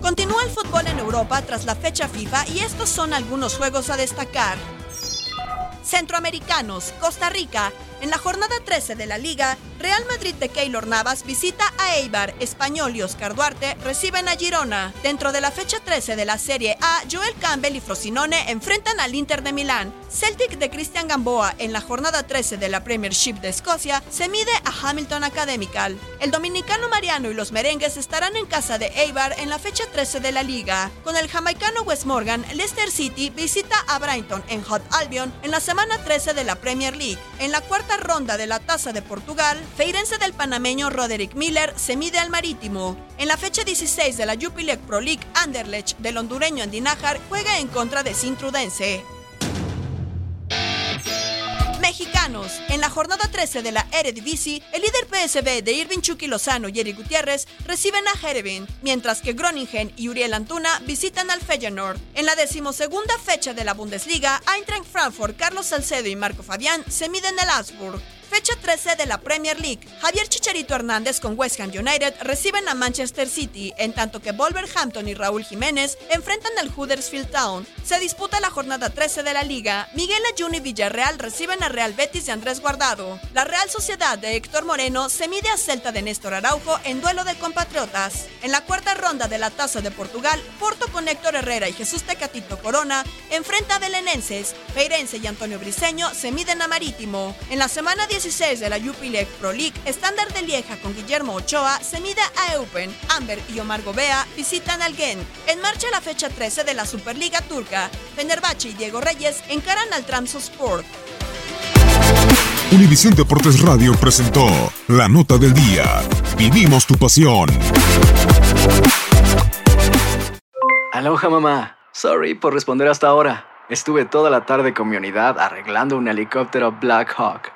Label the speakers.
Speaker 1: Continúa el fútbol en Europa tras la fecha FIFA y estos son algunos juegos a destacar. Centroamericanos, Costa Rica. En la jornada 13 de la liga, Real Madrid de Keylor Navas visita a Eibar, Español y Oscar Duarte reciben a Girona. Dentro de la fecha 13 de la Serie A, Joel Campbell y Frosinone enfrentan al Inter de Milán. Celtic de Cristian Gamboa en la jornada 13 de la Premiership de Escocia se mide a Hamilton Academical. El dominicano Mariano y los merengues estarán en casa de Eibar en la fecha 13 de la liga. Con el jamaicano Wes Morgan, Leicester City visita a Brighton en Hot Albion en la semana 13 de la Premier League. En la cuarta ronda de la Taza de Portugal, Feirense del panameño Roderick Miller se mide al Marítimo. En la fecha 16 de la Jupiler Pro League, Anderlecht del hondureño Andinajar juega en contra de Sintrudense. Mexicanos. En la jornada 13 de la Eredivisie, el líder PSV de Irving Chucky Lozano y Eric Gutiérrez reciben a Jerevin, mientras que Groningen y Uriel Antuna visitan al Feyenoord. En la decimosegunda fecha de la Bundesliga, Eintracht Frankfurt, Carlos Salcedo y Marco Fabián se miden el Augsburg. Fecha 13 de la Premier League. Javier Chicharito Hernández con West Ham United reciben a Manchester City, en tanto que Wolverhampton y Raúl Jiménez enfrentan al Huddersfield Town. Se disputa la jornada 13 de la liga. Miguel Ayun y Villarreal reciben a Real Betis de Andrés Guardado. La Real Sociedad de Héctor Moreno se mide a Celta de Néstor Araujo en duelo de compatriotas. En la cuarta ronda de la Taza de Portugal, Porto con Héctor Herrera y Jesús Tecatito Corona enfrenta a Belenenses. Feirense y Antonio Briseño se miden a Marítimo. En la semana 16 de la Jupiler Pro League, Estándar de Lieja con Guillermo Ochoa se mide a Eupen. Amber y Omar Gobea visitan al Gent. En marcha la fecha 13 de la Superliga Turca. Fenerbahce y Diego Reyes encaran al Trabzonspor.
Speaker 2: Univisión Deportes Radio presentó La Nota del Día. Vivimos tu pasión.
Speaker 3: Aloha mamá. Sorry por responder hasta ahora. Estuve toda la tarde con mi unidad arreglando un helicóptero Black Hawk.